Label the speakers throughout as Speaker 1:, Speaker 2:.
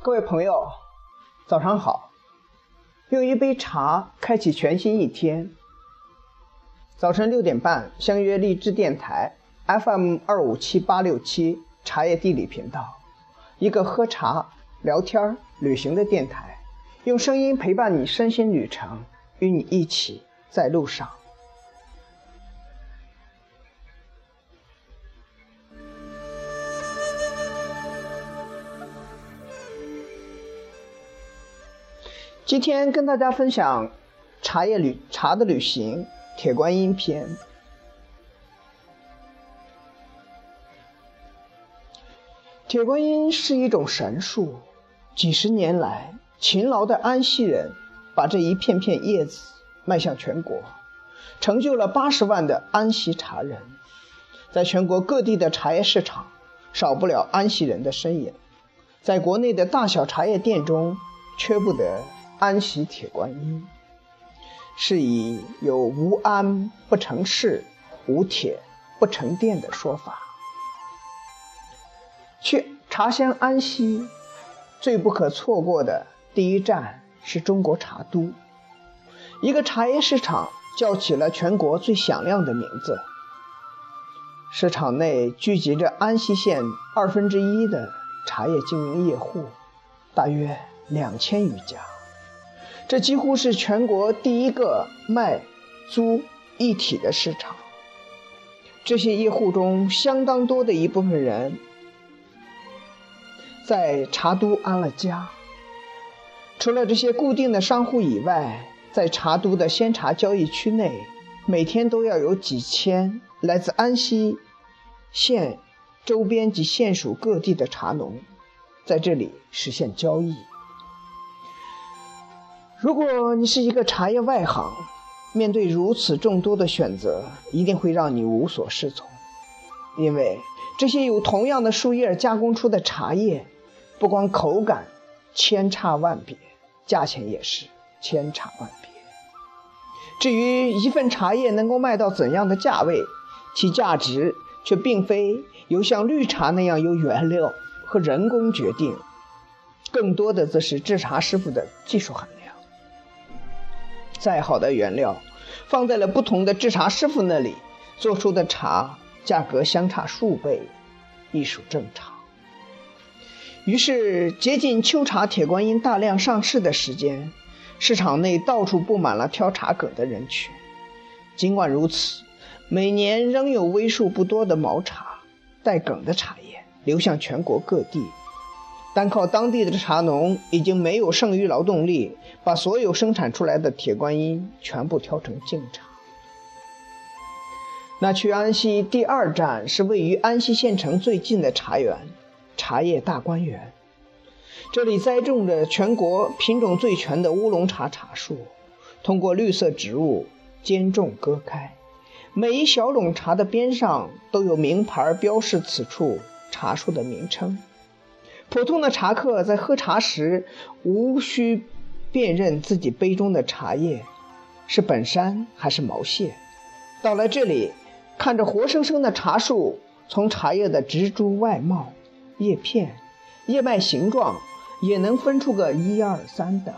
Speaker 1: 各位朋友，早上好！用一杯茶开启全新一天。早晨六点半，相约荔枝电台 FM 二五七八六七茶叶地理频道，一个喝茶、聊天、旅行的电台，用声音陪伴你身心旅程，与你一起在路上。今天跟大家分享茶叶旅茶的旅行，铁观音篇。铁观音是一种神树，几十年来，勤劳的安溪人把这一片片叶子卖向全国，成就了八十万的安溪茶人。在全国各地的茶叶市场，少不了安溪人的身影。在国内的大小茶叶店中，缺不得。安溪铁观音，是以有无安不成市，无铁不成店的说法。去茶乡安溪，最不可错过的第一站是中国茶都，一个茶叶市场叫起了全国最响亮的名字。市场内聚集着安溪县二分之一的茶叶经营业户，大约两千余家。这几乎是全国第一个卖租一体的市场。这些业户中，相当多的一部分人在茶都安了家。除了这些固定的商户以外，在茶都的鲜茶交易区内，每天都要有几千来自安溪县周边及县属各地的茶农在这里实现交易。如果你是一个茶叶外行，面对如此众多的选择，一定会让你无所适从。因为这些有同样的树叶加工出的茶叶，不光口感千差万别，价钱也是千差万别。至于一份茶叶能够卖到怎样的价位，其价值却并非由像绿茶那样由原料和人工决定，更多的则是制茶师傅的技术含量。再好的原料，放在了不同的制茶师傅那里，做出的茶价格相差数倍，亦属正常。于是，接近秋茶铁观音大量上市的时间，市场内到处布满了挑茶梗的人群。尽管如此，每年仍有为数不多的毛茶带梗的茶叶流向全国各地。单靠当地的茶农已经没有剩余劳动力，把所有生产出来的铁观音全部挑成净茶。那去安溪第二站是位于安溪县城最近的茶园——茶叶大观园。这里栽种着全国品种最全的乌龙茶茶树，通过绿色植物间种割开，每一小垄茶的边上都有名牌标示此处茶树的名称。普通的茶客在喝茶时，无需辨认自己杯中的茶叶是本山还是毛蟹。到了这里，看着活生生的茶树，从茶叶的植株外貌、叶片、叶脉形状，也能分出个一二三等。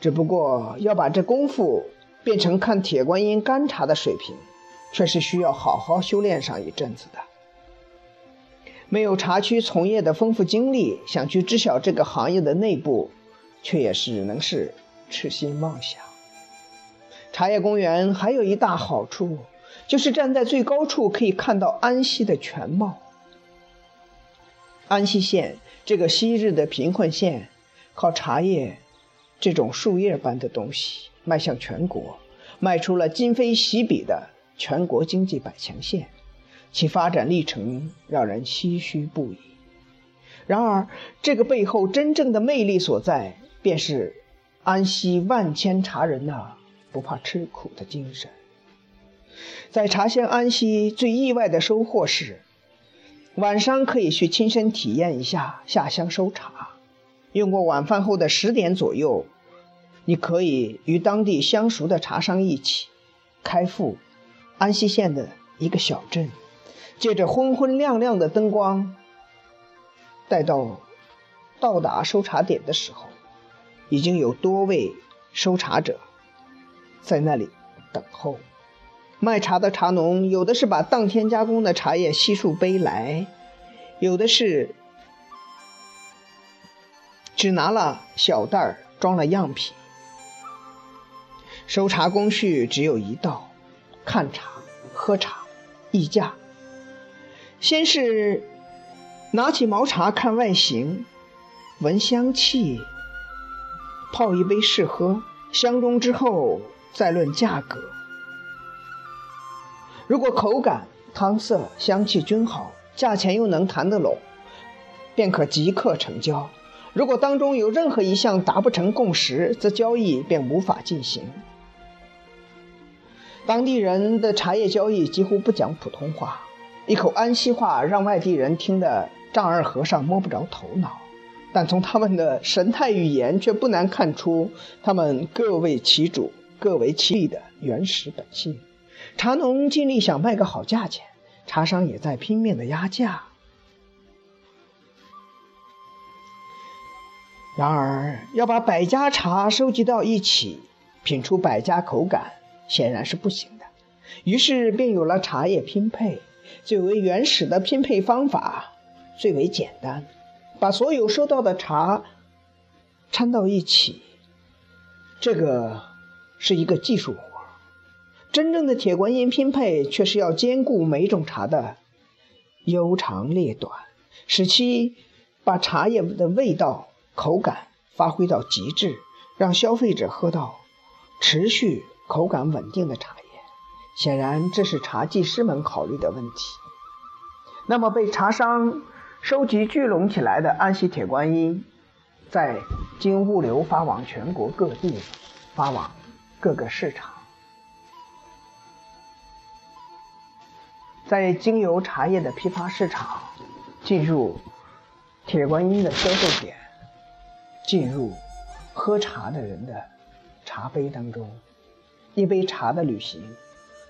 Speaker 1: 只不过要把这功夫变成看铁观音干茶的水平，却是需要好好修炼上一阵子的。没有茶区从业的丰富经历，想去知晓这个行业的内部，却也只能是痴心妄想。茶叶公园还有一大好处，就是站在最高处可以看到安溪的全貌。安溪县这个昔日的贫困县，靠茶叶这种树叶般的东西迈向全国，迈出了今非昔比的全国经济百强县。其发展历程让人唏嘘不已。然而，这个背后真正的魅力所在，便是安溪万千茶人呐不怕吃苦的精神。在茶乡安溪，最意外的收获是，晚上可以去亲身体验一下下乡收茶。用过晚饭后的十点左右，你可以与当地相熟的茶商一起，开赴安溪县的一个小镇。借着昏昏亮亮的灯光，带到到达收茶点的时候，已经有多位收茶者在那里等候。卖茶的茶农有的是把当天加工的茶叶悉数背来，有的是只拿了小袋装了样品。收茶工序只有一道：看茶、喝茶、议价。先是拿起毛茶看外形。闻香气，泡一杯试喝，相中之后再论价格。如果口感、汤色、香气均好，价钱又能谈得拢，便可即刻成交。如果当中有任何一项达不成共识，则交易便无法进行。当地人的茶叶交易几乎不讲普通话，一口安溪话让外地人听得丈二和尚摸不着头脑。但从他们的神态语言，却不难看出他们各为其主、各为其利的原始本性。茶农尽力想卖个好价钱，茶商也在拼命的压价。然而，要把百家茶收集到一起，品出百家口感，显然是不行的。于是，便有了茶叶拼配。最为原始的拼配方法，最为简单。把所有收到的茶掺到一起，这个是一个技术活真正的铁观音拼配却是要兼顾每种茶的优长劣短，使其把茶叶的味道、口感发挥到极致，让消费者喝到持续口感稳定的茶叶。显然，这是茶技师们考虑的问题。那么，被茶商。收集聚拢起来的安溪铁观音，在经物流发往全国各地，发往各个市场。在经由茶叶的批发市场，进入铁观音的销售点，进入喝茶的人的茶杯当中。一杯茶的旅行，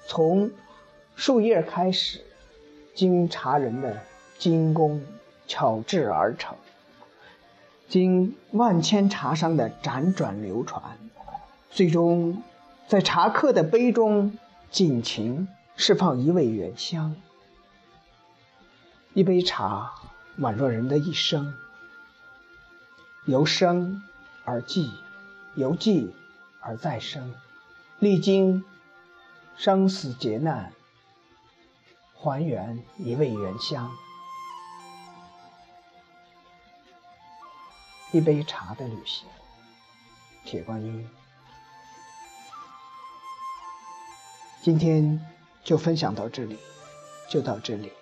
Speaker 1: 从树叶开始，经茶人的精工。巧制而成，经万千茶商的辗转流传，最终在茶客的杯中尽情释放一味原香。一杯茶宛若人的一生，由生而寂，由寂而再生，历经生死劫难，还原一味原香。一杯茶的旅行，铁观音。今天就分享到这里，就到这里。